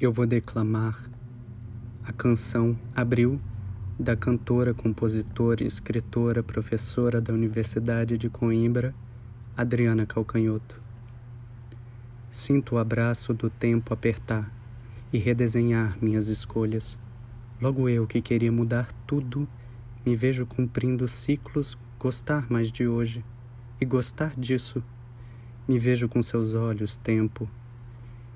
eu vou declamar a canção Abril da cantora, compositora, escritora, professora da Universidade de Coimbra, Adriana Calcanhoto. Sinto o abraço do tempo apertar e redesenhar minhas escolhas. Logo eu que queria mudar tudo, me vejo cumprindo ciclos, gostar mais de hoje e gostar disso. Me vejo com seus olhos, tempo.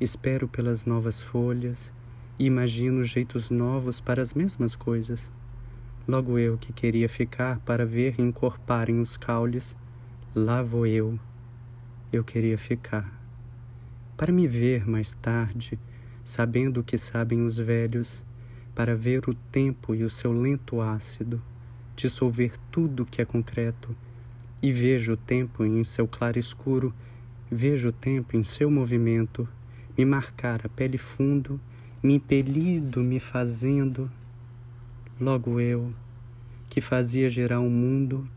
Espero pelas novas folhas e imagino jeitos novos para as mesmas coisas. Logo eu que queria ficar para ver encorparem os caules, lá vou eu. Eu queria ficar. Para me ver mais tarde, sabendo o que sabem os velhos, para ver o tempo e o seu lento ácido, dissolver tudo que é concreto, e vejo o tempo em seu claro escuro, vejo o tempo em seu movimento, me marcar a pele fundo me impelido, me fazendo, logo eu, que fazia gerar um mundo,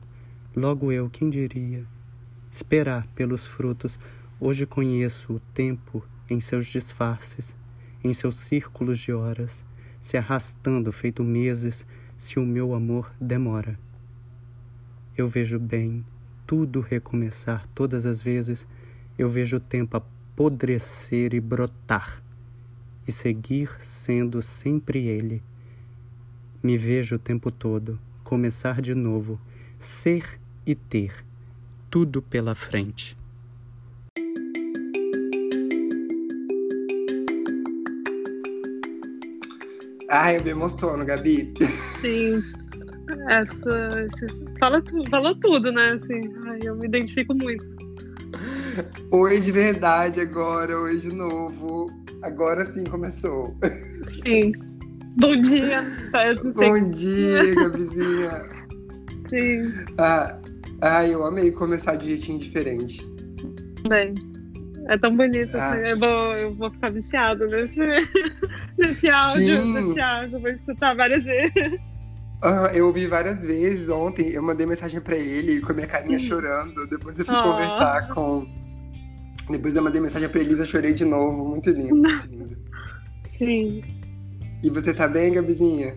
logo eu, quem diria, esperar pelos frutos, hoje conheço o tempo em seus disfarces, em seus círculos de horas, se arrastando feito meses, se o meu amor demora. Eu vejo bem tudo recomeçar todas as vezes, eu vejo o tempo apodrecer e brotar e seguir sendo sempre ele. Me vejo o tempo todo, começar de novo, ser e ter, tudo pela frente. Ai, eu me emociono, Gabi. Sim. Essa, fala, falou tudo, né? Assim, ai, eu me identifico muito. Oi de verdade agora, oi de novo. Agora sim começou. Sim. Bom dia. Bom dia, Gabizinha. Sim. Ah, ah, eu amei começar de jeitinho diferente. Bem, é tão bonito. Ah. Assim, eu, vou, eu vou ficar viciado nesse, nesse áudio, Sim. nesse áudio. Vou escutar várias vezes. Ah, eu ouvi várias vezes ontem. Eu mandei mensagem para ele com a minha carinha hum. chorando. Depois eu fui oh. conversar com depois eu mandei mensagem pra Elisa, chorei de novo. Muito lindo, muito lindo. Sim. E você tá bem, Gabizinha?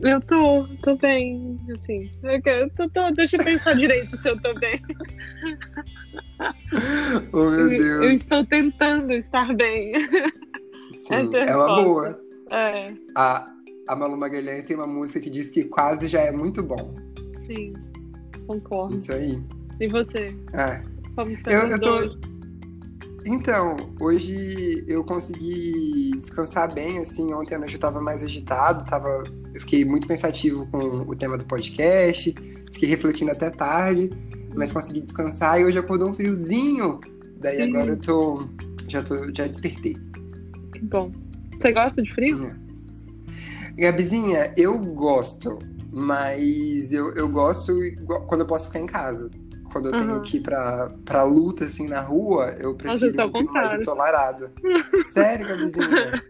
Eu tô, tô bem, assim. Eu tô, tô, deixa eu pensar direito se eu tô bem. Oh, meu Deus. Eu, eu estou tentando estar bem. Sim, é, é uma boa. É. A, a Malu Magalhães tem uma música que diz que quase já é muito bom. Sim, concordo. Isso aí. E você? É. Como você eu, eu tô, então, hoje eu consegui descansar bem, assim, ontem a noite eu tava mais agitado, tava, eu fiquei muito pensativo com o tema do podcast, fiquei refletindo até tarde, mas consegui descansar e hoje acordou um friozinho, daí Sim. agora eu tô, já tô, já despertei. Que bom. Você gosta de frio? É. Gabizinha, eu gosto, mas eu, eu gosto quando eu posso ficar em casa quando eu uhum. tenho que ir pra, pra luta, assim, na rua, eu prefiro Nossa, eu um mais ensolarado. Sério, Gabizinha?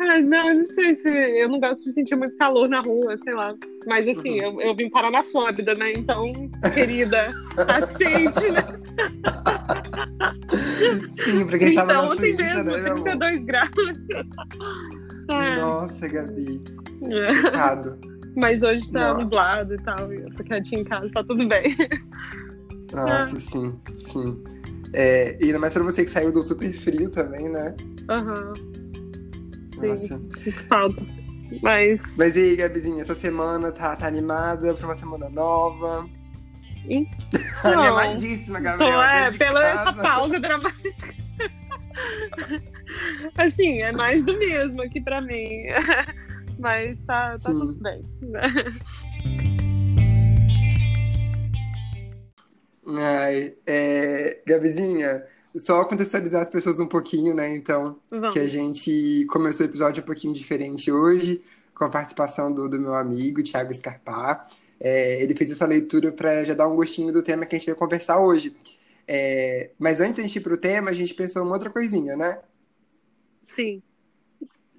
Ai, não, não sei se. Eu não gosto de sentir muito calor na rua, sei lá. Mas assim, uhum. eu, eu vim parar na Flórida, né? Então, querida, aceite, né? Sim, pra quem então, na ontem Suíça, mesmo, né, 32 graus. É. Nossa, Gabi. É. Chocado. Mas hoje tá não. nublado e tal. Eu tô quietinha em casa, tá tudo bem. Nossa, ah. sim, sim. É, e ainda mais pra você que saiu do super frio também, né? Aham. Uhum. Sim, falta. Mas. Mas e aí, Gabizinha, sua semana tá, tá animada pra uma semana nova? Então, Animadíssima, Gabriela. é, pela essa pausa dramática. assim, é mais do mesmo aqui pra mim. Mas tá, tá tudo bem. Ai, é, Gabizinha, só contextualizar as pessoas um pouquinho, né? Então, Vamos. que a gente começou o episódio um pouquinho diferente hoje, com a participação do, do meu amigo, Thiago Scarpar. É, ele fez essa leitura para já dar um gostinho do tema que a gente vai conversar hoje. É, mas antes de a gente ir para o tema, a gente pensou em uma outra coisinha, né? Sim.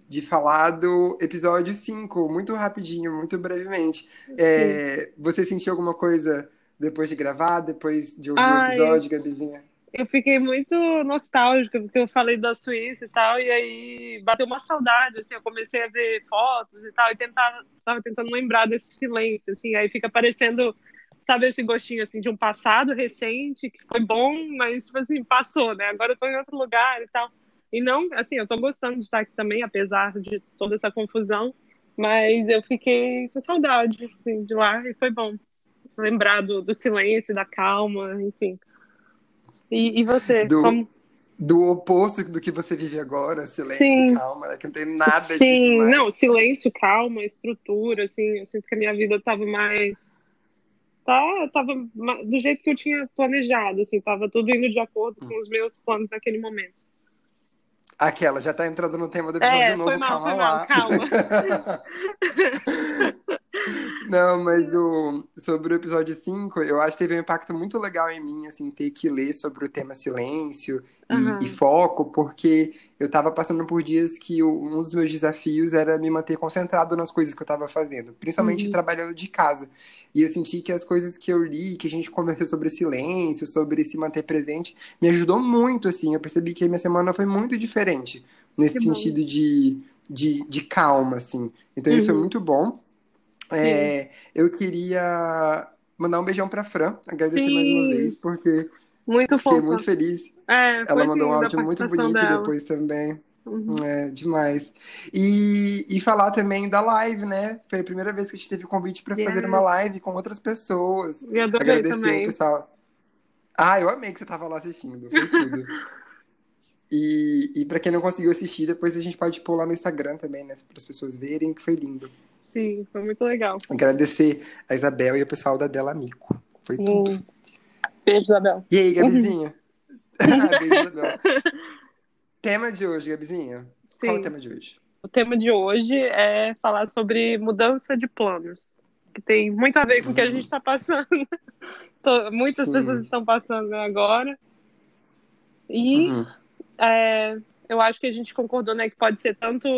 De falar do episódio 5, muito rapidinho, muito brevemente. É, você sentiu alguma coisa depois de gravar, depois de ouvir Ai, o episódio, Gabizinha? eu fiquei muito nostálgica, porque eu falei da Suíça e tal, e aí bateu uma saudade, assim, eu comecei a ver fotos e tal, e tentava, tava tentando lembrar desse silêncio, assim, aí fica parecendo, sabe, esse gostinho, assim, de um passado recente, que foi bom, mas, tipo assim, passou, né, agora eu tô em outro lugar e tal, e não, assim, eu tô gostando de estar aqui também, apesar de toda essa confusão, mas eu fiquei com saudade, assim, de lá, e foi bom lembrar do, do silêncio, da calma, enfim. E, e você? Do, como... do oposto do que você vive agora, silêncio Sim. calma, né? Que não tem nada Sim, disso. Sim, não, silêncio, calma, estrutura, assim, eu sinto que a minha vida tava mais. Tá, tava do jeito que eu tinha planejado, assim, tava tudo indo de acordo com os meus planos naquele momento. Aquela, já tá entrando no tema do episódio é, novo, foi mal, calma foi lá. mal, calma. Não, mas o, sobre o episódio 5, eu acho que teve um impacto muito legal em mim, assim, ter que ler sobre o tema silêncio e, uhum. e foco, porque eu tava passando por dias que um dos meus desafios era me manter concentrado nas coisas que eu tava fazendo, principalmente uhum. trabalhando de casa. E eu senti que as coisas que eu li, que a gente conversou sobre silêncio, sobre se manter presente, me ajudou muito, assim. Eu percebi que a minha semana foi muito diferente, nesse que sentido de, de, de, calma, assim. Então, uhum. isso é muito bom. É, eu queria mandar um beijão pra Fran, agradecer Sim. mais uma vez, porque muito fiquei fofa. muito feliz. É, Ela mandou um áudio muito bonito dela. depois também. Uhum. É, demais. E, e falar também da live, né? Foi a primeira vez que a gente teve convite para fazer uma live com outras pessoas. E adorei Agradecer também. o pessoal. Ah, eu amei que você tava lá assistindo. Foi tudo. e e para quem não conseguiu assistir, depois a gente pode pôr lá no Instagram também, né? Para as pessoas verem que foi lindo. Sim, foi muito legal. Agradecer a Isabel e o pessoal da Dela Amico. Foi tudo. Beijo, Isabel. E aí, Gabizinha? Beijo, Isabel. tema de hoje, Gabizinha? Sim. Qual é o tema de hoje? O tema de hoje é falar sobre mudança de planos, que tem muito a ver com o que a gente está passando. Muitas Sim. pessoas estão passando agora. E uhum. é, eu acho que a gente concordou né, que pode ser tanto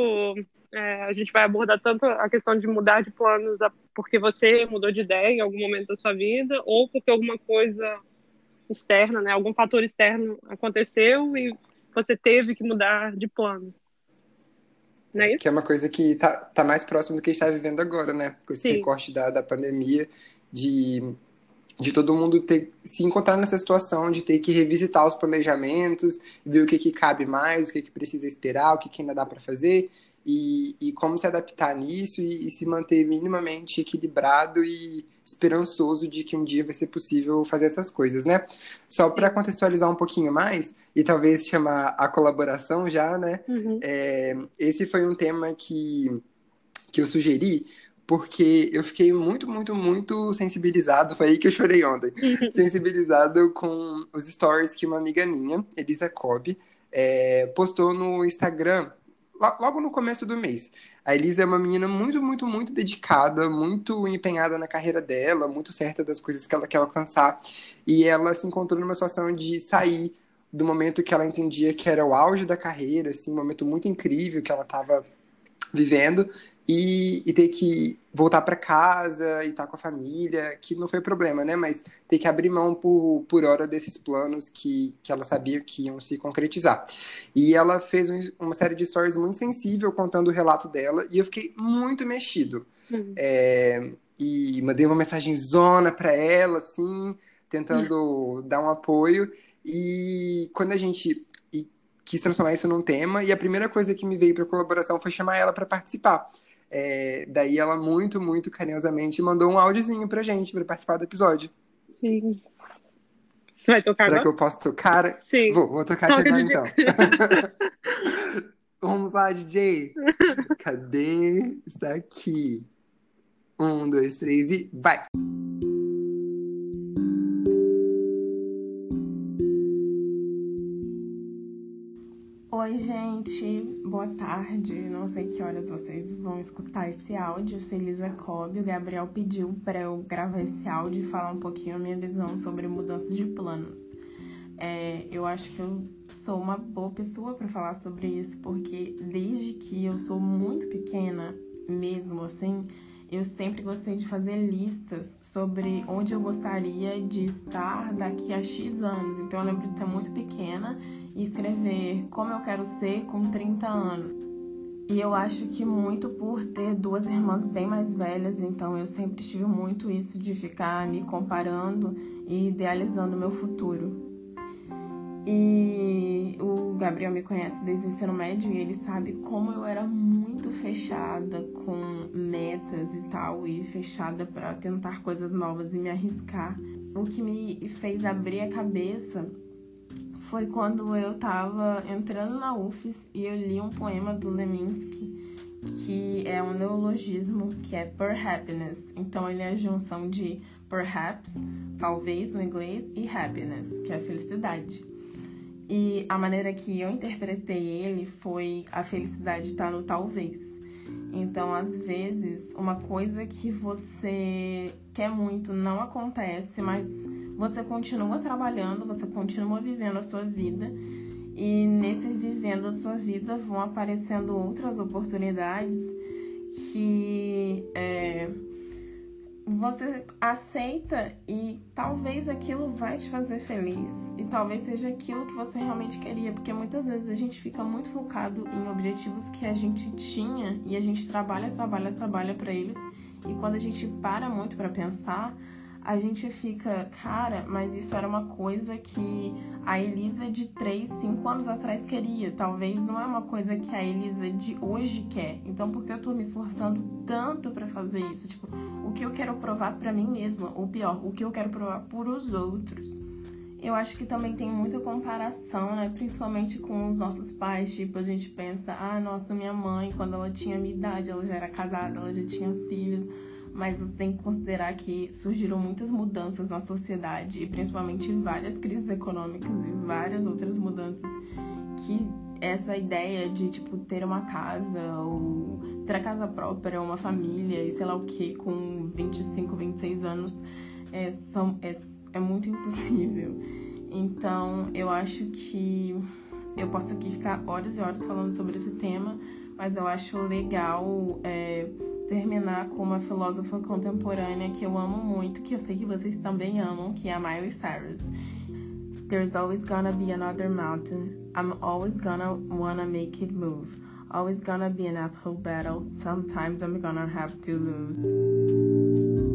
é, a gente vai abordar tanto a questão de mudar de planos porque você mudou de ideia em algum momento da sua vida, ou porque alguma coisa externa, né, algum fator externo aconteceu e você teve que mudar de planos. Não é isso? Que é uma coisa que tá, tá mais próximo do que a gente está vivendo agora, né? Com esse Sim. recorte da, da pandemia, de, de todo mundo ter se encontrar nessa situação de ter que revisitar os planejamentos, ver o que, que cabe mais, o que, que precisa esperar, o que, que ainda dá para fazer, e, e como se adaptar nisso e, e, se manter minimamente equilibrado e esperançoso de que um dia vai ser possível fazer essas coisas, né? Só para contextualizar um pouquinho mais e talvez chamar a colaboração já, né? Uhum. É, esse foi um tema que, que eu sugeri porque eu fiquei muito, muito, muito sensibilizado. Foi aí que eu chorei ontem. sensibilizado com os stories que uma amiga minha, Elisa Cobb, é, postou no Instagram logo no começo do mês. A Elisa é uma menina muito, muito, muito dedicada, muito empenhada na carreira dela, muito certa das coisas que ela quer alcançar. E ela se encontrou numa situação de sair do momento que ela entendia que era o auge da carreira, assim, um momento muito incrível que ela estava vivendo e, e ter que voltar para casa e estar tá com a família, que não foi problema, né? Mas ter que abrir mão por, por hora desses planos que, que ela sabia que iam se concretizar. E ela fez um, uma série de stories muito sensível contando o relato dela e eu fiquei muito mexido. Uhum. É, e mandei uma mensagem zona para ela, assim, tentando uhum. dar um apoio. E quando a gente quis transformar isso num tema e a primeira coisa que me veio para colaboração foi chamar ela para participar. É, daí ela muito, muito carinhosamente mandou um áudiozinho pra gente para participar do episódio. Sim. Vai tocar Será agora? que eu posso tocar? Sim. Vou, vou tocar aqui agora então. Vamos lá, DJ. Cadê? Está aqui. Um, dois, três e vai! Oi, gente, boa tarde. Não sei que horas vocês vão escutar esse áudio. Eu sou Elisa Cobb. O Gabriel pediu para eu gravar esse áudio e falar um pouquinho a minha visão sobre mudança de planos. É, eu acho que eu sou uma boa pessoa para falar sobre isso, porque desde que eu sou muito pequena, mesmo assim, eu sempre gostei de fazer listas sobre onde eu gostaria de estar daqui a X anos. Então eu lembro de ser muito pequena e escrever como eu quero ser com 30 anos. E eu acho que muito por ter duas irmãs bem mais velhas, então eu sempre tive muito isso de ficar me comparando e idealizando meu futuro. E o Gabriel me conhece desde o ensino médio e ele sabe como eu era muito fechada com metas e tal, e fechada para tentar coisas novas e me arriscar. O que me fez abrir a cabeça foi quando eu tava entrando na UFES e eu li um poema do Leminski que é um neologismo que é per happiness. Então ele é a junção de perhaps, talvez no inglês, e happiness, que é felicidade. E a maneira que eu interpretei ele foi a felicidade estar tá no talvez. Então, às vezes, uma coisa que você quer muito não acontece, mas você continua trabalhando, você continua vivendo a sua vida. E nesse vivendo a sua vida vão aparecendo outras oportunidades que é, você aceita e talvez aquilo vai te fazer feliz. E talvez seja aquilo que você realmente queria, porque muitas vezes a gente fica muito focado em objetivos que a gente tinha e a gente trabalha, trabalha, trabalha para eles. E quando a gente para muito para pensar, a gente fica, cara, mas isso era uma coisa que a Elisa de 3, 5 anos atrás queria. Talvez não é uma coisa que a Elisa de hoje quer. Então, por que eu tô me esforçando tanto para fazer isso? Tipo, o que eu quero provar para mim mesma, ou pior, o que eu quero provar por os outros. Eu acho que também tem muita comparação, né? Principalmente com os nossos pais. Tipo, a gente pensa, ah, nossa, minha mãe, quando ela tinha minha idade, ela já era casada, ela já tinha filhos mas você tem que considerar que surgiram muitas mudanças na sociedade e principalmente várias crises econômicas e várias outras mudanças que essa ideia de tipo ter uma casa ou ter a casa própria, uma família e sei lá o que com 25, 26 anos é, são, é, é muito impossível. Então eu acho que eu posso aqui ficar horas e horas falando sobre esse tema, mas eu acho legal é, terminar com uma filósofa contemporânea que eu amo muito, que eu sei que vocês também amam, que é a Miley Cyrus. There's always gonna be another mountain. I'm always gonna wanna make it move. Always gonna be an uphill battle. Sometimes I'm gonna have to lose.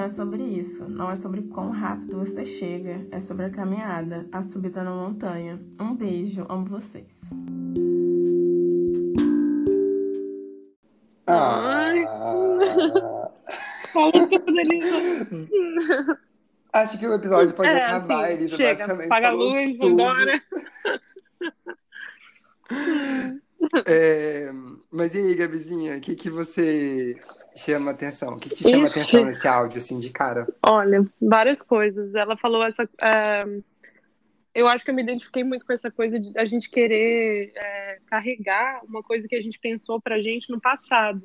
Então é sobre isso. Não é sobre quão rápido você chega, é sobre a caminhada, a subida na montanha. Um beijo, amo vocês. Ai. Fala tudo, Elisa. Acho que o episódio pode é, acabar, assim, Elisa. Chega, basicamente. Paga a luz, vambora. é, mas e aí, Gabizinha, o que, que você chama atenção? O que, que te chama Ixi. atenção nesse áudio, assim, de cara? Olha, várias coisas. Ela falou essa. É... Eu acho que eu me identifiquei muito com essa coisa de a gente querer é, carregar uma coisa que a gente pensou pra gente no passado.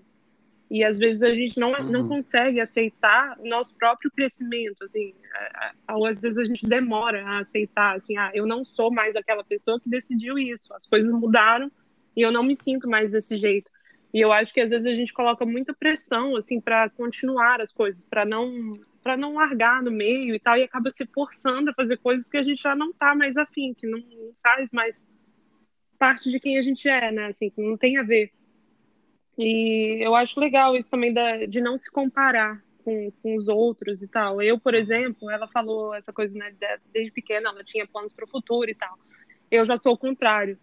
E às vezes a gente não, uhum. não consegue aceitar o nosso próprio crescimento, assim, é, é, ou às vezes a gente demora a aceitar, assim, ah, eu não sou mais aquela pessoa que decidiu isso, as coisas mudaram e eu não me sinto mais desse jeito. E eu acho que às vezes a gente coloca muita pressão assim para continuar as coisas, para não para não largar no meio e tal, e acaba se forçando a fazer coisas que a gente já não tá mais afim, que não, faz mais parte de quem a gente é, né? Assim, que não tem a ver. E eu acho legal isso também da, de não se comparar com, com os outros e tal. Eu, por exemplo, ela falou essa coisa, né? Desde pequena ela tinha planos para o futuro e tal. Eu já sou o contrário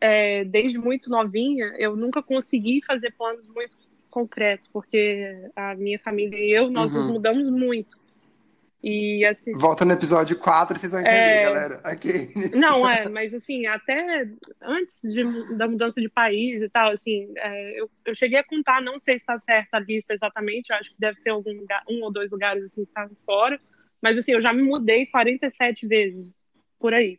é, desde muito novinha, eu nunca consegui fazer planos muito concretos, porque a minha família e eu, nós uhum. nos mudamos muito. E assim. Volta no episódio 4 vocês vão entender, é... galera. Aqui. Não, é, mas assim, até antes de, da mudança de país e tal, assim, é, eu, eu cheguei a contar, não sei se está certa a lista exatamente, eu acho que deve ter algum lugar, um ou dois lugares assim que estavam fora, mas assim, eu já me mudei 47 vezes por aí.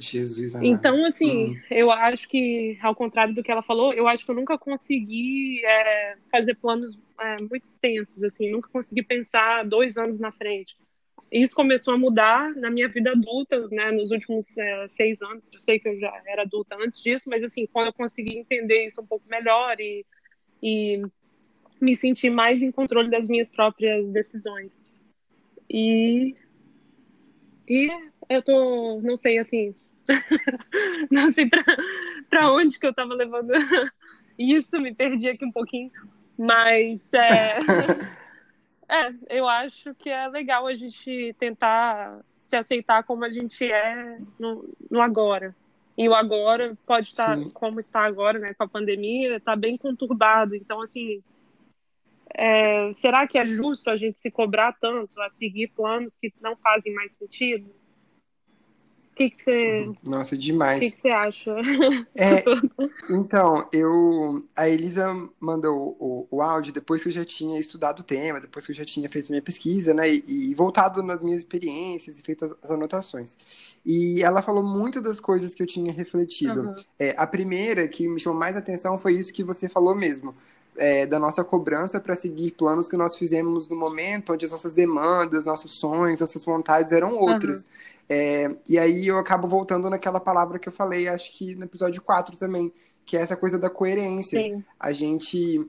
Jesus amado. Então, assim, uhum. eu acho que, ao contrário do que ela falou, eu acho que eu nunca consegui é, fazer planos é, muito extensos, assim, nunca consegui pensar dois anos na frente. isso começou a mudar na minha vida adulta, né, nos últimos é, seis anos. Eu sei que eu já era adulta antes disso, mas assim, quando eu consegui entender isso um pouco melhor e, e me sentir mais em controle das minhas próprias decisões. E e eu tô, não sei assim, não sei para onde que eu tava levando isso, me perdi aqui um pouquinho, mas é É, eu acho que é legal a gente tentar se aceitar como a gente é no, no agora. E o agora pode estar Sim. como está agora, né, com a pandemia, está bem conturbado. Então, assim, é, será que é justo a gente se cobrar tanto a seguir planos que não fazem mais sentido? O que, você. Nossa, demais. O que, que você acha? É, então, eu. A Elisa mandou o, o, áudio depois que eu já tinha estudado o tema, depois que eu já tinha feito minha pesquisa, né? E, e voltado nas minhas experiências e feito as, as, anotações. E ela falou muito das coisas que eu tinha refletido. Uhum. É, a primeira que me chamou mais atenção foi isso que você falou mesmo é, da nossa cobrança para seguir planos que nós fizemos no momento onde as nossas demandas, nossos sonhos, nossas vontades eram outras. Uhum. É, e aí eu acabo voltando naquela palavra que eu falei, acho que no episódio 4 também, que é essa coisa da coerência. Sim. A gente.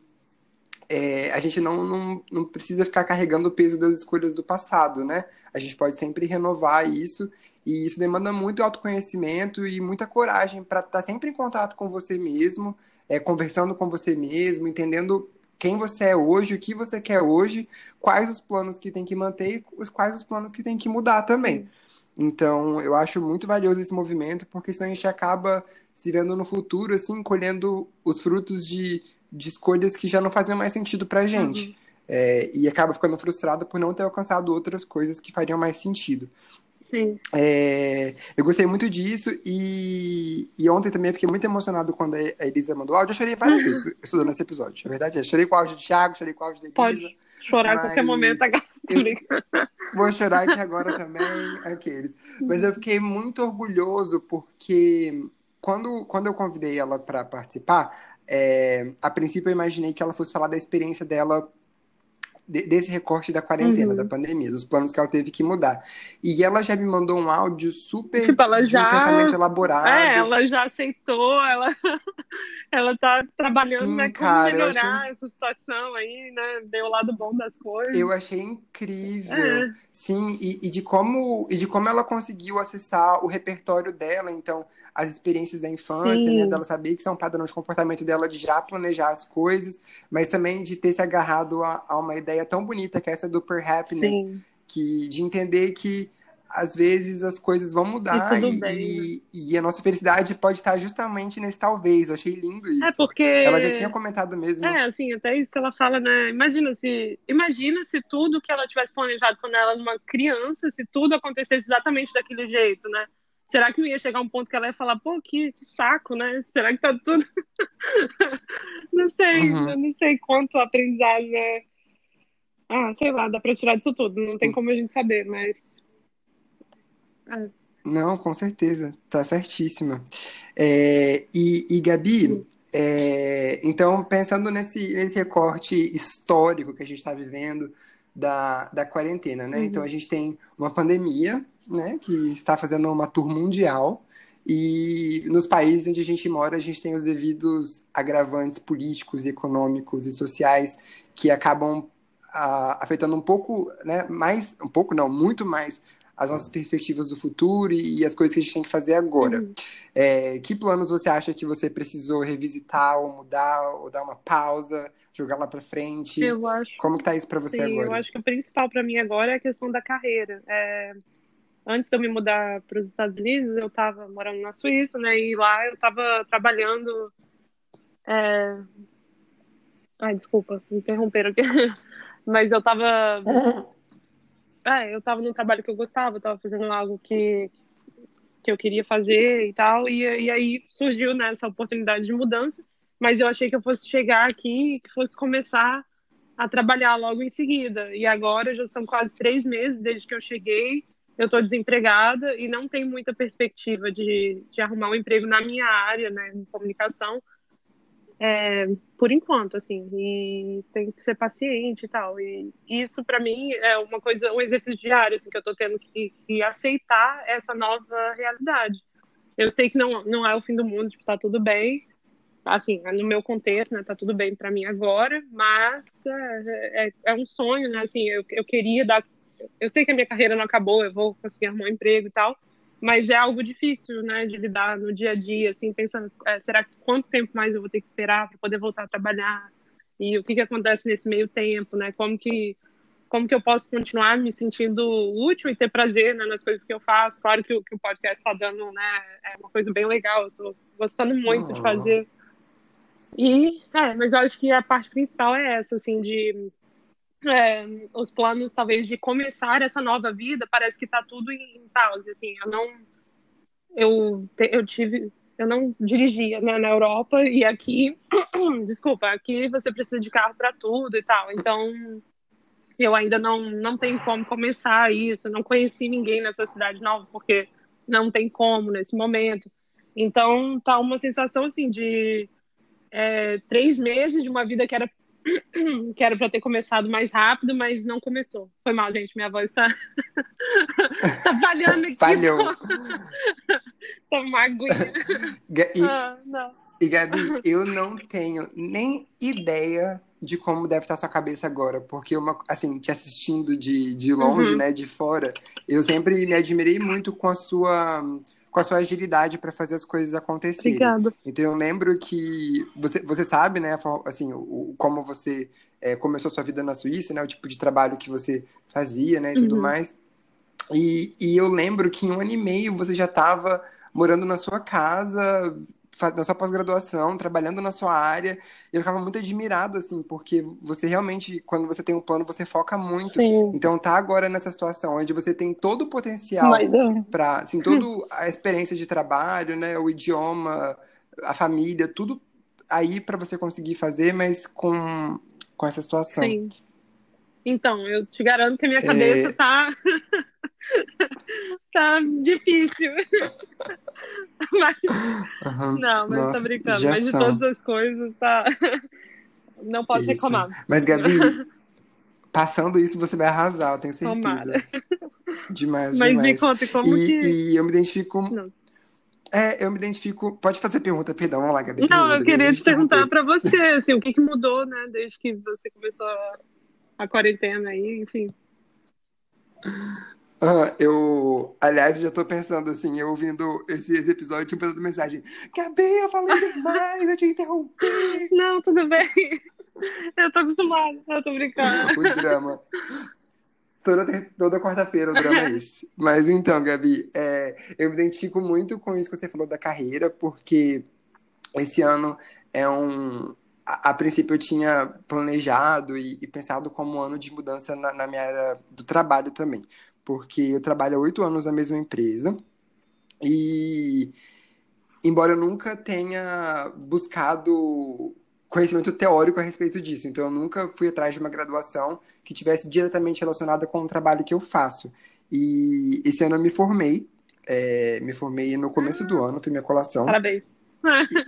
É, a gente não, não, não precisa ficar carregando o peso das escolhas do passado, né? A gente pode sempre renovar isso, e isso demanda muito autoconhecimento e muita coragem para estar tá sempre em contato com você mesmo, é, conversando com você mesmo, entendendo quem você é hoje, o que você quer hoje, quais os planos que tem que manter e quais os planos que tem que mudar também. Então, eu acho muito valioso esse movimento, porque senão a gente acaba se vendo no futuro, assim, colhendo os frutos de, de escolhas que já não fazem mais sentido pra gente. Uhum. É, e acaba ficando frustrado por não ter alcançado outras coisas que fariam mais sentido. Sim. É, eu gostei muito disso e, e ontem também fiquei muito emocionado quando a Elisa mandou áudio. Eu chorei várias vezes estudando esse episódio. A verdade é, chorei com o áudio de Thiago, chorei com o áudio da Elisa. Pode chorar a qualquer momento. Eu, vou chorar aqui agora também, aqueles. Mas eu fiquei muito orgulhoso porque quando, quando eu convidei ela para participar, é, a princípio eu imaginei que ela fosse falar da experiência dela desse recorte da quarentena, uhum. da pandemia, dos planos que ela teve que mudar. E ela já me mandou um áudio super tipo, ela já... um pensamento elaborado. É, ela já aceitou, ela, ela tá trabalhando Sim, né, como cara, melhorar achei... essa situação aí, né? Deu o lado bom das coisas. Eu achei incrível. É. Sim, e, e, de como, e de como ela conseguiu acessar o repertório dela, então, as experiências da infância, né? Dela saber que são padrões de comportamento dela de já planejar as coisas, mas também de ter se agarrado a, a uma ideia tão bonita que é essa do Per Happiness, Sim. que de entender que às vezes as coisas vão mudar e, e, bem, e, né? e, a nossa felicidade pode estar justamente nesse talvez. Eu achei lindo isso. É porque ela já tinha comentado mesmo. É, assim, até isso que ela fala, né? Imagina se, imagina se tudo que ela tivesse planejado quando ela era uma criança, se tudo acontecesse exatamente daquele jeito, né? Será que não ia chegar um ponto que ela ia falar, pô, que, que saco, né? Será que tá tudo. não sei, uhum. não sei quanto aprendizado, né? Ah, sei lá, dá pra tirar disso tudo. Não tem como a gente saber, mas. Não, com certeza. Tá certíssima. É, e, e, Gabi, é, então, pensando nesse, nesse recorte histórico que a gente está vivendo da, da quarentena, né? Uhum. Então, a gente tem uma pandemia, né? Que está fazendo uma tour mundial. E nos países onde a gente mora, a gente tem os devidos agravantes políticos, econômicos e sociais que acabam afetando um pouco, né, mais, um pouco não, muito mais as nossas perspectivas do futuro e, e as coisas que a gente tem que fazer agora. Uhum. É, que planos você acha que você precisou revisitar ou mudar ou dar uma pausa, jogar lá para frente? Eu acho. Como que tá isso para você sim, agora? Eu acho que o principal para mim agora é a questão da carreira. É, antes de eu me mudar para os Estados Unidos, eu estava morando na Suíça, né? E lá eu estava trabalhando. É... Ai, desculpa, me interromperam aqui. Mas eu tava. é, eu tava num trabalho que eu gostava, eu tava fazendo algo que, que eu queria fazer e tal. E, e aí surgiu né, essa oportunidade de mudança. Mas eu achei que eu fosse chegar aqui e que fosse começar a trabalhar logo em seguida. E agora já são quase três meses desde que eu cheguei. Eu estou desempregada e não tenho muita perspectiva de, de arrumar um emprego na minha área, né, em comunicação. é, por enquanto, assim, e tem que ser paciente e tal. E isso, para mim, é uma coisa, um exercício diário, assim, que eu tô tendo que, que, aceitar essa nova realidade. Eu sei que não, não é o fim do mundo, tipo, tá tudo bem, assim, no meu contexto, né, tá tudo bem para mim agora, mas é, é, é, um sonho, né, assim, eu, eu queria dar, eu sei que a minha carreira não acabou, eu vou conseguir arrumar um emprego e tal, mas é algo difícil, né, de lidar no dia a dia, assim, pensando, é, será que quanto tempo mais eu vou ter que esperar para poder voltar a trabalhar? E o que que acontece nesse meio tempo, né? Como que como que eu posso continuar me sentindo útil e ter prazer né, nas coisas que eu faço? Claro que o, que o podcast está dando, né, é uma coisa bem legal, eu estou gostando muito de fazer. E, é, mas eu acho que a parte principal é essa, assim, de é, os planos talvez de começar essa nova vida parece que está tudo em, em pause assim. Eu não eu eu tive eu não dirigia né, na Europa e aqui desculpa aqui você precisa de carro para tudo e tal. Então eu ainda não não tenho como começar isso. Não conheci ninguém nessa cidade nova porque não tem como nesse momento. Então tá uma sensação assim de é, três meses de uma vida que era que era para ter começado mais rápido, mas não começou. Foi mal, gente, minha voz tá, tá falhando aqui. Falhou. tá uma aguinha. E, ah, e Gabi, eu não tenho nem ideia de como deve estar sua cabeça agora, porque uma, assim, te assistindo de, de longe, uhum. né, de fora, eu sempre me admirei muito com a sua com a sua agilidade para fazer as coisas acontecerem. Obrigada. Então eu lembro que você, você sabe, né, assim, o, como você é, começou sua vida na Suíça, né, o tipo de trabalho que você fazia, né, e tudo uhum. mais. E, e eu lembro que em um ano e meio você já estava morando na sua casa, na sua pós-graduação, trabalhando na sua área, eu ficava muito admirado, assim, porque você realmente, quando você tem um plano, você foca muito. Sim. Então, tá agora nessa situação onde você tem todo o potencial para, assim, toda a experiência de trabalho, né, o idioma, a família, tudo aí para você conseguir fazer, mas com, com essa situação. Sim. Então, eu te garanto que a minha cabeça é... tá tá difícil. mas, uhum. Não, mas Nossa, tô brincando. Mas de são. todas as coisas, tá. Não posso isso. reclamar. Mas, Gabi, passando isso, você vai arrasar, eu tenho certeza. Tomara. Demais, mas demais. me conta como e, que. E eu me identifico. Não. É, eu me identifico. Pode fazer pergunta, perdão, vamos lá, Gabi. Não, pergunta, eu queria te perguntar para você, assim, o que, que mudou, né, desde que você começou a, a quarentena aí, enfim. Eu, aliás, já tô pensando assim, eu ouvindo esse, esse episódio, tinha mandado mensagem. Gabi, eu falei demais, eu te interrompi. Não, tudo bem. Eu tô acostumada, eu tô brincando. O drama. Toda, toda quarta-feira o drama é esse. Mas então, Gabi, é, eu me identifico muito com isso que você falou da carreira, porque esse ano é um. A, a princípio eu tinha planejado e, e, pensado como um ano de mudança na, na minha área do trabalho também porque eu trabalho há oito anos na mesma empresa e, embora eu nunca tenha buscado conhecimento teórico a respeito disso, então eu nunca fui atrás de uma graduação que tivesse diretamente relacionada com o trabalho que eu faço. E esse ano eu me formei, é, me formei no começo do ano, foi minha colação. Parabéns.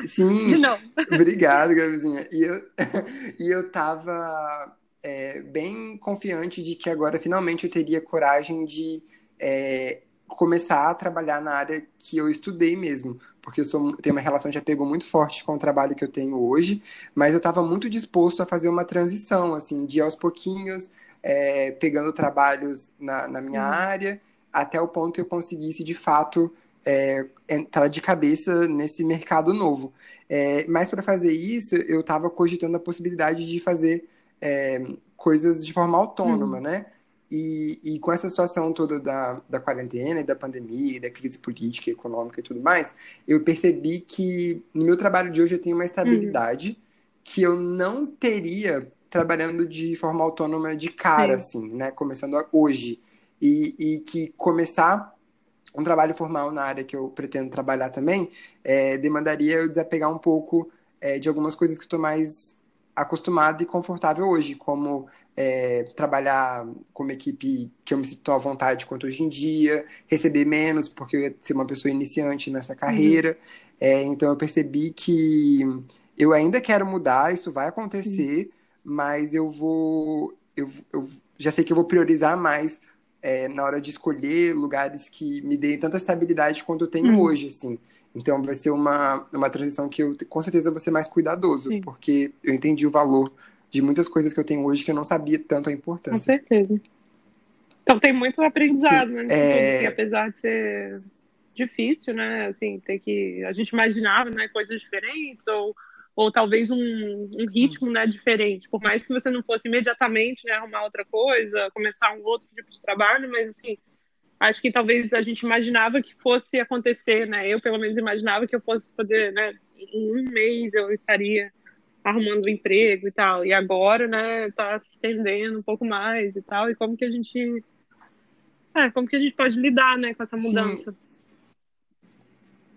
Sim. De novo. Obrigado, Gabizinha. E eu, e eu tava é, bem confiante de que agora finalmente eu teria coragem de é, começar a trabalhar na área que eu estudei mesmo, porque eu sou, tenho uma relação de apego muito forte com o trabalho que eu tenho hoje, mas eu estava muito disposto a fazer uma transição, assim, de aos pouquinhos, é, pegando trabalhos na, na minha uhum. área, até o ponto que eu conseguisse, de fato, é, entrar de cabeça nesse mercado novo. É, mas para fazer isso, eu estava cogitando a possibilidade de fazer é, coisas de forma autônoma, uhum. né? E, e, com essa situação toda da, da quarentena e da pandemia, da crise política, econômica e tudo mais, eu percebi que no meu trabalho de hoje eu tenho uma estabilidade uhum. que eu não teria trabalhando de forma autônoma de cara, Sim. assim, né? Começando hoje. E, e, que começar um trabalho formal na área que eu pretendo trabalhar também é, demandaria eu desapegar um pouco é, de algumas coisas que estou mais acostumado e confortável hoje, como é, trabalhar com uma equipe que eu me sinto à vontade quanto hoje em dia, receber menos porque eu ia ser uma pessoa iniciante nessa carreira. Uhum. É, então eu percebi que eu ainda quero mudar, isso vai acontecer, Sim. mas eu vou. Eu, eu já sei que eu vou priorizar mais é, na hora de escolher lugares que me deem tanta estabilidade quanto eu tenho hum. hoje, assim. Então vai ser uma, uma transição que eu com certeza vou ser mais cuidadoso, Sim. porque eu entendi o valor de muitas coisas que eu tenho hoje que eu não sabia tanto a importância. Com certeza. Então tem muito aprendizado, Sim, né? É... Tudo, apesar de ser difícil, né? Assim, ter que. A gente imaginava né, coisas diferentes, ou, ou talvez um, um ritmo né, diferente. Por mais que você não fosse imediatamente né, arrumar outra coisa, começar um outro tipo de trabalho, mas assim, acho que talvez a gente imaginava que fosse acontecer, né? Eu, pelo menos, imaginava que eu fosse poder, né? Em um mês eu estaria arrumando um emprego e tal. E agora, né, tá se estendendo um pouco mais e tal. E como que a gente. É, como que a gente pode lidar, né, com essa mudança? Sim.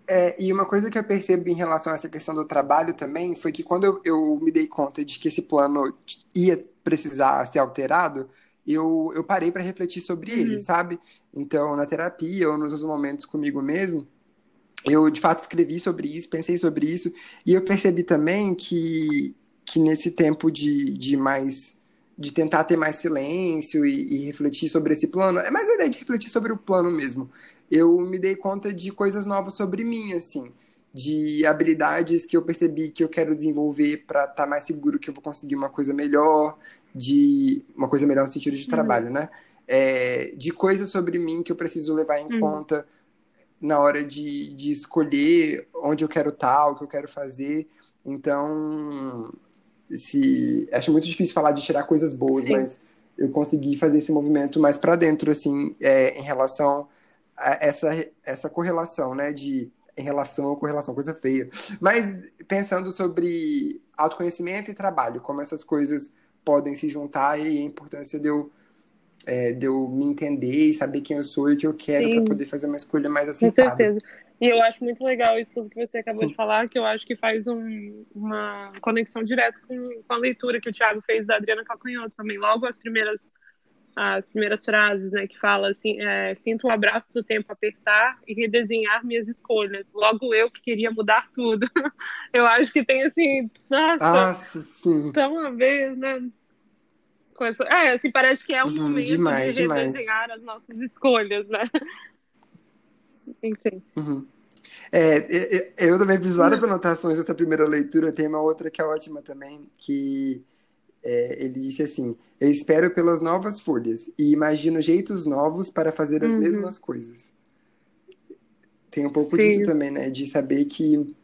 É, e uma coisa que eu percebo em relação a essa questão do trabalho também foi que quando eu, eu me dei conta de que esse plano ia precisar ser alterado, eu, eu parei para refletir sobre uhum. ele, sabe? Então, na terapia ou nos momentos comigo mesmo, eu de fato escrevi sobre isso, pensei sobre isso, e eu percebi também que, que nesse tempo de, de mais de tentar ter mais silêncio e, e, refletir sobre esse plano, é mais a ideia de refletir sobre o plano mesmo. Eu me dei conta de coisas novas sobre mim, assim, de habilidades que eu percebi que eu quero desenvolver para estar tá mais seguro que eu vou conseguir uma coisa melhor, de uma coisa melhor no sentido de uhum. trabalho, né? É, de coisas sobre mim que eu preciso levar em uhum. conta na hora de, de escolher onde eu quero estar, o que eu quero fazer. Então, se acho muito difícil falar de tirar coisas boas, Sim. mas eu consegui fazer esse movimento mais para dentro, assim, é, em relação a essa, essa correlação, né, de em relação ou correlação, coisa feia. Mas pensando sobre autoconhecimento e trabalho, como essas coisas podem se juntar e a importância de eu, é, de eu me entender e saber quem eu sou e o que eu quero para poder fazer uma escolha mais aceitada. Com certeza. E eu acho muito legal isso que você acabou Sim. de falar, que eu acho que faz um, uma conexão direta com, com, a leitura que o Thiago fez da Adriana Calcanhoto também. Logo as primeiras as primeiras frases, né, que fala assim, é, sinto o abraço do tempo apertar e redesenhar minhas escolhas. Logo eu que queria mudar tudo. eu acho que tem assim, nossa, nossa sim. tão a ver, né? Com essa, é, assim, parece que é um uhum, momento demais, de redesenhar demais. as nossas escolhas, né? Enfim. Uhum. É, eu também fiz várias anotações dessa primeira leitura. Tem uma outra que é ótima também, que é, ele disse assim: Eu espero pelas novas folhas e imagino jeitos novos para fazer as uhum. mesmas coisas. Tem um pouco Sim. disso também, né? De saber que.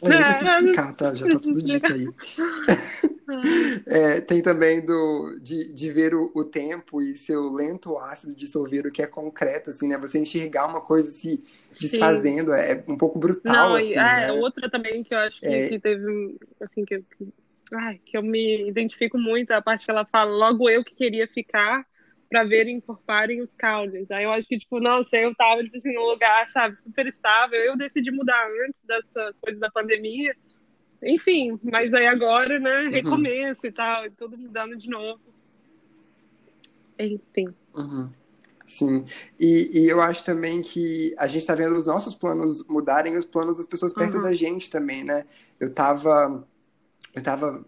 Eu nem preciso explicar, tá? Já tá tudo dito aí. é, tem também do, de, de ver o, o, tempo e seu lento ácido dissolver o que é concreto, assim, né? Você enxergar uma coisa se desfazendo, é, é um pouco brutal, Não, assim, é, né? outra também que eu acho que, é... que teve, assim, que, que, ai, que eu me identifico muito, a parte que ela fala, logo eu que queria ficar para ver encorparem os caules. Aí eu acho que, tipo, não sei, eu tava, tipo assim, num lugar, sabe, super estável. Eu decidi mudar antes dessa coisa da pandemia. Enfim, mas aí agora, né, uhum. recomeço uhum. e tal, e tudo mudando de novo. Enfim. Uhum. Sim, e, e, eu acho também que a gente está vendo os nossos planos mudarem os planos das pessoas perto uhum. da gente também, né? Eu tava. Eu tava.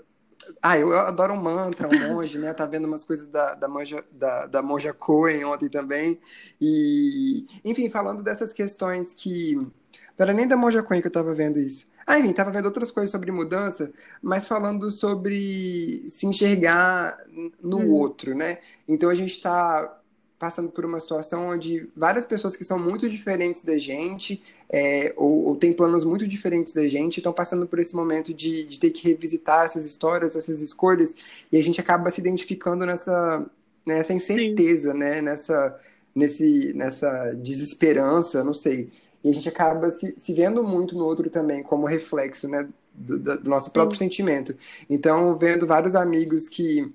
Ah, eu, adoro um mantra, um monge, né? Tá vendo umas coisas da, da, monja, da, da monja Cohen ontem também. E, enfim, falando dessas questões que. Não era nem da monja Cohen que eu tava vendo isso. Ah, enfim, tava vendo outras coisas sobre mudança, mas falando sobre se enxergar no hum. outro, né? Então a gente está passando por uma situação onde várias pessoas que são muito diferentes da gente, é, ou, ou têm planos muito diferentes da gente, estão passando por esse momento de, de ter que revisitar essas histórias, essas escolhas, e a gente acaba se identificando nessa, nessa incerteza, Sim. né? Nessa, nesse, nessa desesperança, não sei. E a gente acaba se, se vendo muito no outro também, como reflexo, né? Do, do nosso próprio Sim. sentimento. Então, vendo vários amigos que,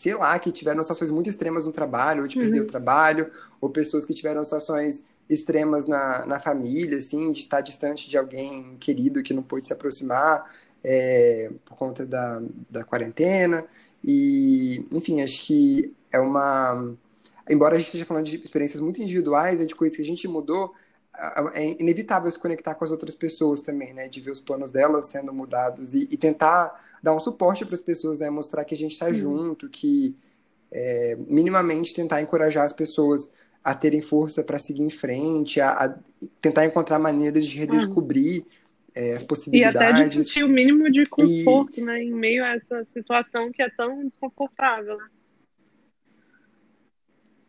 sei lá, que tiveram situações muito extremas no trabalho, ou de uhum. perder o trabalho, ou pessoas que tiveram situações extremas na, na família, assim, de estar distante de alguém querido que não pôde se aproximar é, por conta da, da quarentena. E, enfim, acho que é uma. Embora a gente esteja falando de experiências muito individuais, é de coisas que a gente mudou, é inevitável se conectar com as outras pessoas também, né? De ver os planos delas sendo mudados e, e tentar dar um suporte para as pessoas, né? Mostrar que a gente está uhum. junto, que é, minimamente tentar encorajar as pessoas a terem força para seguir em frente, a, a, tentar encontrar maneiras de redescobrir é, as possibilidades. E até de sentir o mínimo de conforto, e... né? Em meio a essa situação que é tão desconfortável. Né?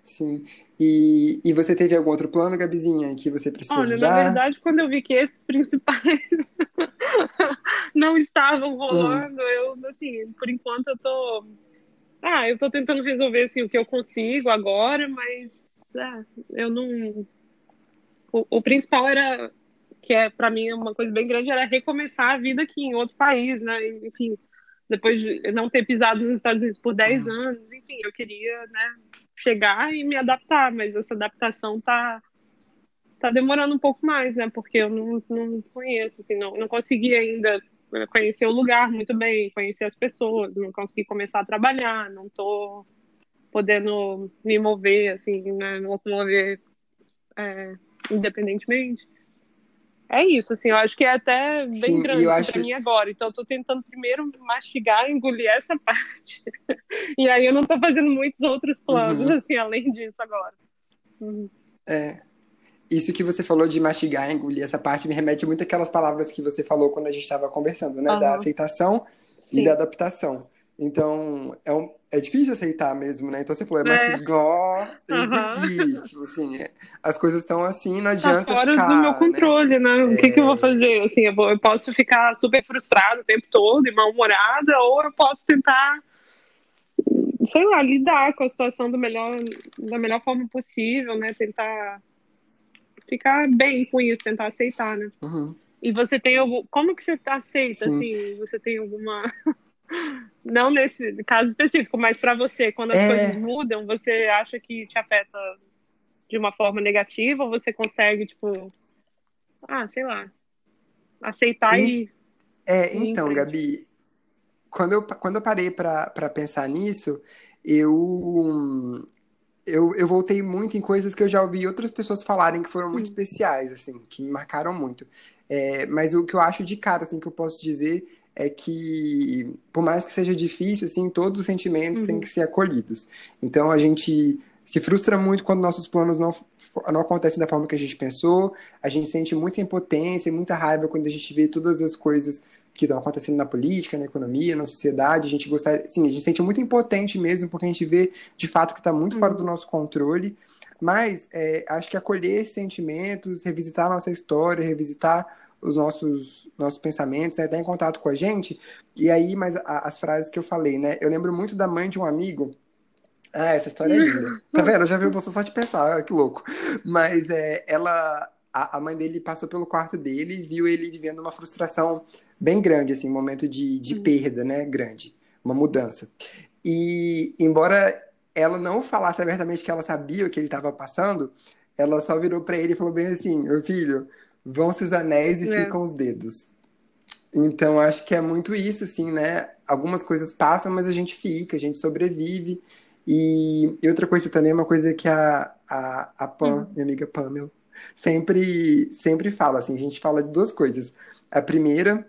Sim. E, e você teve algum outro plano, Gabizinha, que você precisou Olha, mudar? na verdade, quando eu vi que esses principais não estavam rolando, hum. eu, assim, por enquanto eu tô... Ah, eu tô tentando resolver, assim, o que eu consigo agora, mas é, eu não... O, o principal era, que é para mim uma coisa bem grande, era recomeçar a vida aqui em outro país, né? Enfim, depois de não ter pisado nos Estados Unidos por 10 uhum. anos, enfim, eu queria, né, chegar e me adaptar, mas essa adaptação tá tá demorando um pouco mais, né? Porque eu não, não conheço, assim, não, não consegui ainda conhecer o lugar muito bem, conhecer as pessoas, não consegui começar a trabalhar, não tô podendo me mover, assim, né? Locomover é, independentemente. É isso, assim, eu acho que é até bem Sim, grande acho... para mim agora. Então, eu tô tentando primeiro mastigar, engolir essa parte. e aí eu não tô fazendo muitos outros planos, uhum. assim, além disso agora. Uhum. É. Isso que você falou de mastigar, engolir essa parte, me remete muito àquelas palavras que você falou quando a gente estava conversando, né? Uhum. Da aceitação Sim. e da adaptação. Então, é, um, é difícil aceitar mesmo, né? Então você falou, é mastigó, uhum. tipo assim, é, as coisas estão assim, não tá adianta tá fora ficar, do meu controle, né? né? O que, que eu vou é. fazer? Assim, eu, vou, eu posso ficar super frustrado o tempo todo e mal-humorada, ou eu posso tentar, sei lá, lidar com a situação do melhor, da melhor forma possível, né? Tentar ficar bem com isso, tentar aceitar, né? Uhum. E você tem algum... Como que você aceita, Sim. assim? Você tem alguma... Não nesse caso específico, mas para você, quando as é... coisas mudam, você acha que te afeta de uma forma negativa ou você consegue, tipo, ah, sei lá, aceitar e. e é, então, Gabi, quando eu, quando eu parei para pensar nisso, eu, eu, eu voltei muito em coisas que eu já ouvi outras pessoas falarem que foram muito hum. especiais, assim, que me marcaram muito. É, mas o que eu acho de cara, assim, que eu posso dizer é que, por mais que seja difícil, assim, todos os sentimentos uhum. têm que ser acolhidos. Então, a gente se frustra muito quando nossos planos não, não acontecem da forma que a gente pensou, a gente sente muita impotência e muita raiva quando a gente vê todas as coisas que estão acontecendo na política, na economia, na sociedade, a gente gostaria, sim, a gente se sente muito impotente mesmo, porque a gente vê, de fato, que está muito uhum. fora do nosso controle, mas é, acho que acolher esses sentimentos, revisitar a nossa história, revisitar os nossos, nossos pensamentos, né, tá em contato com a gente. E aí, mas a, as frases que eu falei, né? Eu lembro muito da mãe de um amigo. Ah, essa história é linda. Tá vendo? Eu já vi o só de pensar, ah, que louco. Mas é, ela, a, a, mãe dele passou pelo quarto dele e viu ele vivendo uma frustração bem grande, assim, um momento de, de uhum. perda, né? Grande, uma mudança. E embora ela não falasse abertamente que ela sabia o que ele estava passando, ela só virou para ele e falou bem assim: meu filho, vão-se os anéis e é. ficam os dedos. Então, acho que é muito isso, assim, né? Algumas coisas passam, mas a gente fica, a gente sobrevive. E, e outra coisa também, uma coisa que a, a, a Pam, uhum. minha amiga Pamela, sempre, sempre fala, assim, a gente fala de duas coisas. A primeira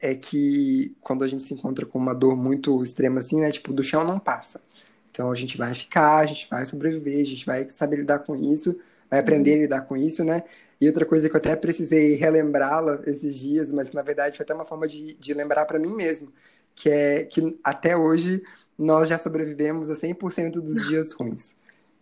é que quando a gente se encontra com uma dor muito extrema, assim, né? Tipo, do chão não passa. Então, a gente vai ficar, a gente vai sobreviver, a gente vai saber lidar com isso, vai aprender a uhum. lidar com isso, né? E outra coisa que eu até precisei relembrá-la esses dias, mas que na verdade foi até uma forma de, de lembrar para mim mesmo, que é que até hoje nós já sobrevivemos a 100% dos dias ruins.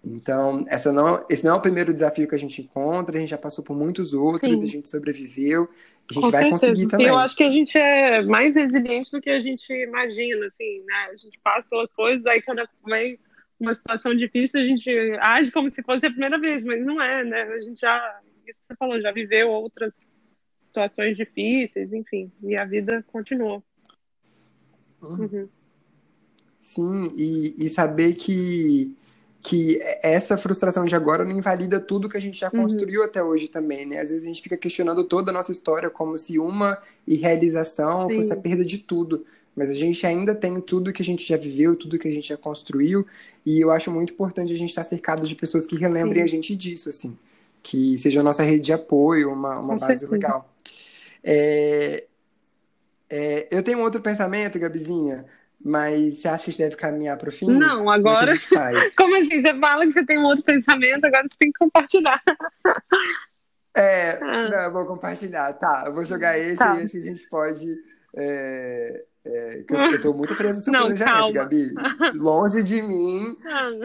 Então, essa não, esse não é o primeiro desafio que a gente encontra, a gente já passou por muitos outros, Sim. a gente sobreviveu, a gente Com vai certeza. conseguir também. Eu acho que a gente é mais resiliente do que a gente imagina, assim, né? A gente passa pelas coisas, aí quando vem uma situação difícil, a gente age como se fosse a primeira vez, mas não é, né? A gente já isso que você falou, já viveu outras situações difíceis, enfim, e a vida continuou. Uhum. uhum. Sim, e, e saber que que essa frustração de agora não invalida tudo que a gente já uhum. construiu uhum. até hoje também, né? Às vezes a gente fica questionando toda a nossa história como se uma irrealização Sim. fosse a perda de tudo. Mas a gente ainda tem tudo que a gente já viveu, tudo que a gente já construiu, e eu acho muito importante a gente estar cercado de pessoas que relembrem Sim. a gente disso, assim que seja a nossa rede de apoio, uma, uma base certeza. legal. É, é, eu tenho um outro pensamento, Gabizinha, mas você acha que a gente deve caminhar para o fim? Não, é agora. Como assim? Você fala que você tem um outro pensamento, agora você tem que compartilhar. É, ah. não, eu vou compartilhar. Tá, eu vou jogar esse tá. e acho que a gente pode. É, é, eu, eu tô muito preso no seu não, planejamento, calma. Gabi. Longe de mim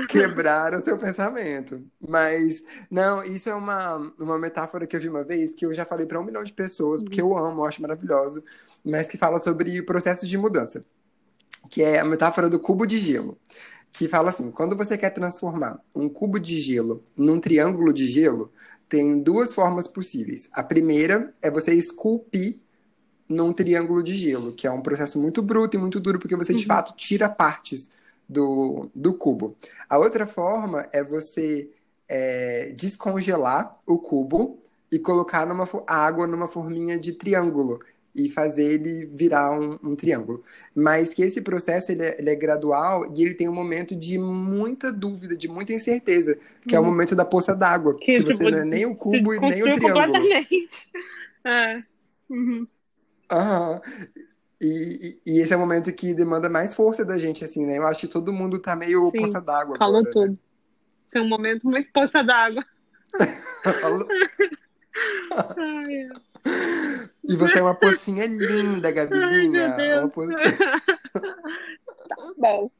quebrar o seu pensamento. Mas, não, isso é uma, uma metáfora que eu vi uma vez que eu já falei para um milhão de pessoas, porque eu amo, eu acho maravilhoso, mas que fala sobre processos de mudança. Que é a metáfora do cubo de gelo. Que fala assim: quando você quer transformar um cubo de gelo num triângulo de gelo, tem duas formas possíveis. A primeira é você esculpir num triângulo de gelo, que é um processo muito bruto e muito duro, porque você de uhum. fato tira partes do, do cubo. A outra forma é você é, descongelar o cubo e colocar numa água numa forminha de triângulo e fazer ele virar um, um triângulo. Mas que esse processo ele é, ele é, gradual e ele tem um momento de muita dúvida, de muita incerteza, que uhum. é o uhum. momento da poça d'água, que, que você não é nem o cubo e nem o triângulo. Completamente. É. Uhum. Aham. E, e, e, esse é o momento que demanda mais força da gente, assim, né? Eu acho que todo mundo tá meio Sim, poça d'água. Falou agora, tudo. Né? Esse é um momento muito poça d'água. Falou... e você é uma pocinha linda, Gabizinha. Ai, meu Deus. Po... tá bom.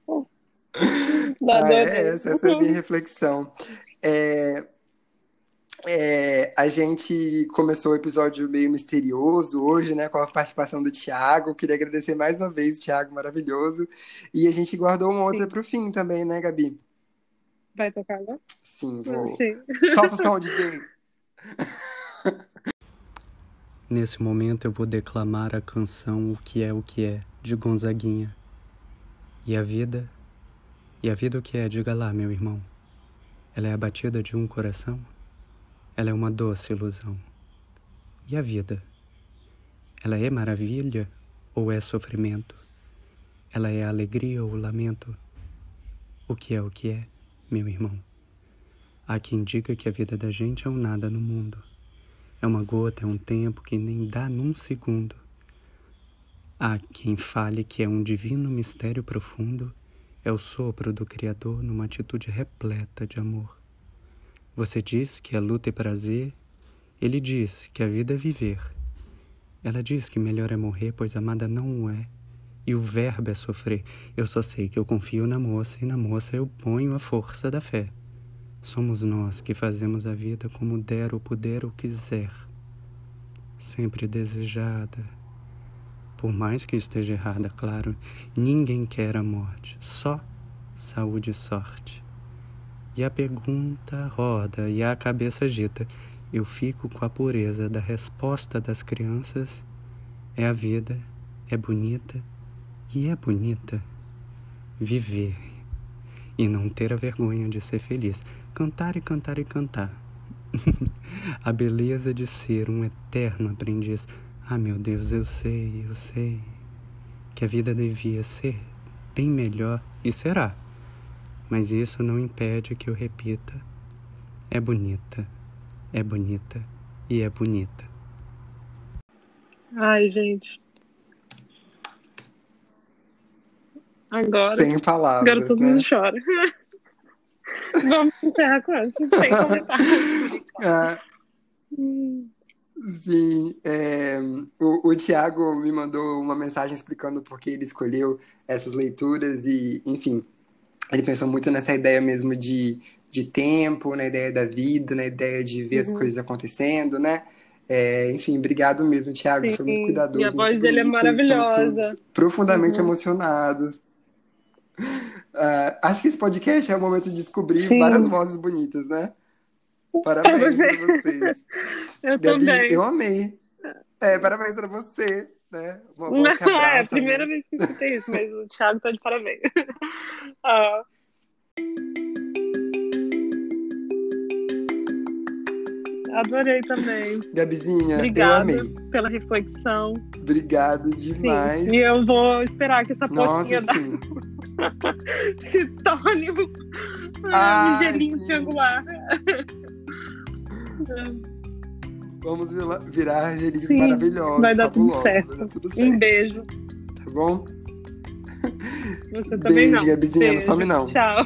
Ah, é, essa, essa é a minha reflexão. É, é, a gente começou o episódio meio misterioso hoje, né, com a participação do Thiago. Queria agradecer mais uma vez, Thiago, maravilhoso. E a gente guardou uma outra para o fim também, né, Gabi? Vai tocar agora? Sim, vou. Sim. Solta o som, DJ. Nesse momento eu vou declamar a canção O que é o que é, de Gonzaguinha. E a vida? E a vida o que é? Diga lá, meu irmão. Ela é a batida de um coração? Ela é uma doce ilusão. E a vida? Ela é maravilha ou é sofrimento? Ela é alegria ou lamento? O que é o que é, meu irmão? Há quem diga que a vida da gente é um nada no mundo. É uma gota, é um tempo que nem dá num segundo. Há quem fale que é um divino mistério profundo, é o sopro do Criador numa atitude repleta de amor. Você diz que a luta é prazer, ele diz que a vida é viver. Ela diz que melhor é morrer, pois amada não o é, e o verbo é sofrer. Eu só sei que eu confio na moça, e na moça eu ponho a força da fé. Somos nós que fazemos a vida como der ou puder ou quiser, sempre desejada. Por mais que esteja errada, claro, ninguém quer a morte, só saúde e sorte. E a pergunta roda e a cabeça agita. Eu fico com a pureza da resposta das crianças. É a vida, é bonita e é bonita viver e não ter a vergonha de ser feliz. Cantar e cantar e cantar. a beleza de ser um eterno aprendiz. Ah, meu Deus, eu sei, eu sei que a vida devia ser bem melhor e será mas isso não impede que eu repita: é bonita, é bonita e é bonita. Ai, gente. Agora. Sem palavras. Agora todo né? mundo chora. Vamos encerrar com essa, sem comentários. Ah, sim, é, o, o Tiago me mandou uma mensagem explicando por que ele escolheu essas leituras e, enfim, ele pensou muito nessa ideia mesmo de, de tempo, na ideia da vida, na ideia de ver uhum. as coisas acontecendo, né? É, enfim, obrigado mesmo, Thiago. Sim. Foi muito cuidadoso. E a voz dele é maravilhosa. Profundamente uhum. emocionados. Uh, acho que esse podcast é o momento de descobrir Sim. várias vozes bonitas, né? Parabéns pra, você. pra vocês. eu Gabi, também. Eu amei. É, parabéns pra você. Né? Uma voz Não, abraça, é a primeira né? vez que escutei isso, mas o Thiago tá de parabéns. ah. Adorei também. Gabizinha, Obrigada eu amei. pela reflexão. Obrigado demais. Sim. E eu vou esperar que essa pocinha da... se torne um, um gelinho triangular. Vamos virar Angelix maravilhosos, vai dar tudo certo. Vai dar tudo certo. Um beijo. Tá bom? Você também Beijo, não. Gabizinha, não Beijo. some não. Tchau.